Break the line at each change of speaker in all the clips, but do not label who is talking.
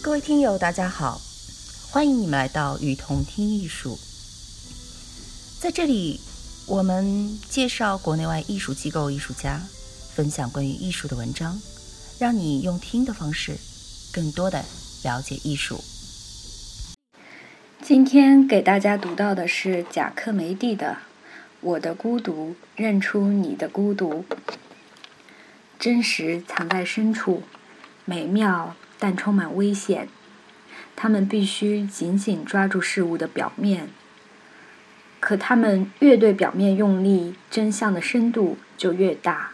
各位听友，大家好，欢迎你们来到雨桐听艺术。在这里，我们介绍国内外艺术机构、艺术家，分享关于艺术的文章，让你用听的方式，更多的了解艺术。
今天给大家读到的是贾克梅蒂的《我的孤独，认出你的孤独》。真实藏在深处，美妙但充满危险。他们必须紧紧抓住事物的表面，可他们越对表面用力，真相的深度就越大。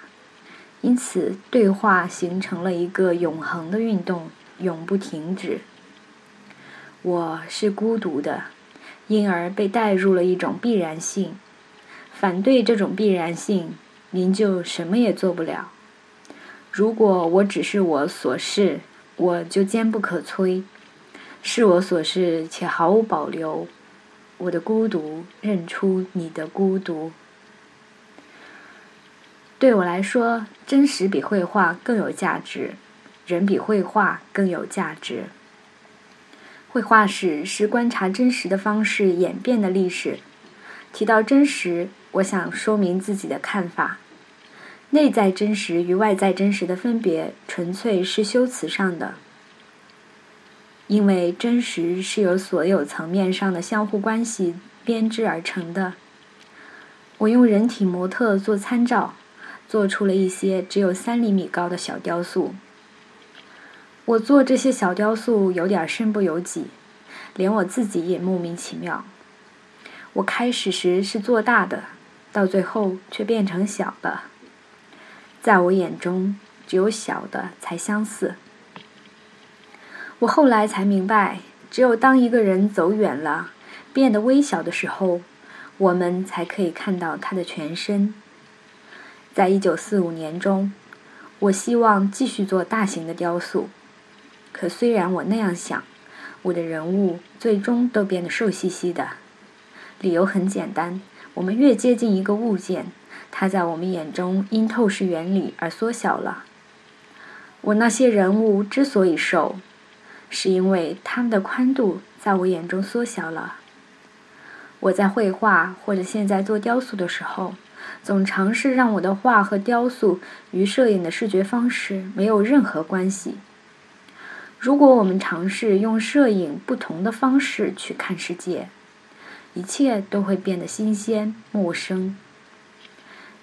因此，对话形成了一个永恒的运动，永不停止。我是孤独的，因而被带入了一种必然性。反对这种必然性，您就什么也做不了。如果我只是我所是，我就坚不可摧；是我所是且毫无保留。我的孤独，认出你的孤独。对我来说，真实比绘画更有价值，人比绘画更有价值。绘画史是观察真实的方式演变的历史。提到真实，我想说明自己的看法。内在真实与外在真实的分别，纯粹是修辞上的。因为真实是由所有层面上的相互关系编织而成的。我用人体模特做参照，做出了一些只有三厘米高的小雕塑。我做这些小雕塑有点身不由己，连我自己也莫名其妙。我开始时是做大的，到最后却变成小的。在我眼中，只有小的才相似。我后来才明白，只有当一个人走远了，变得微小的时候，我们才可以看到他的全身。在一九四五年中，我希望继续做大型的雕塑，可虽然我那样想，我的人物最终都变得瘦兮兮的。理由很简单：我们越接近一个物件。它在我们眼中因透视原理而缩小了。我那些人物之所以瘦，是因为他们的宽度在我眼中缩小了。我在绘画或者现在做雕塑的时候，总尝试让我的画和雕塑与摄影的视觉方式没有任何关系。如果我们尝试用摄影不同的方式去看世界，一切都会变得新鲜陌生。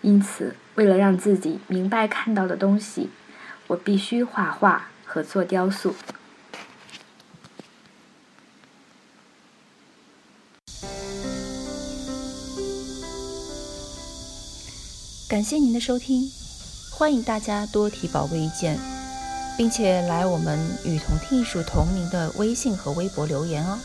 因此，为了让自己明白看到的东西，我必须画画和做雕塑。
感谢您的收听，欢迎大家多提宝贵意见，并且来我们与同听艺术同名的微信和微博留言哦。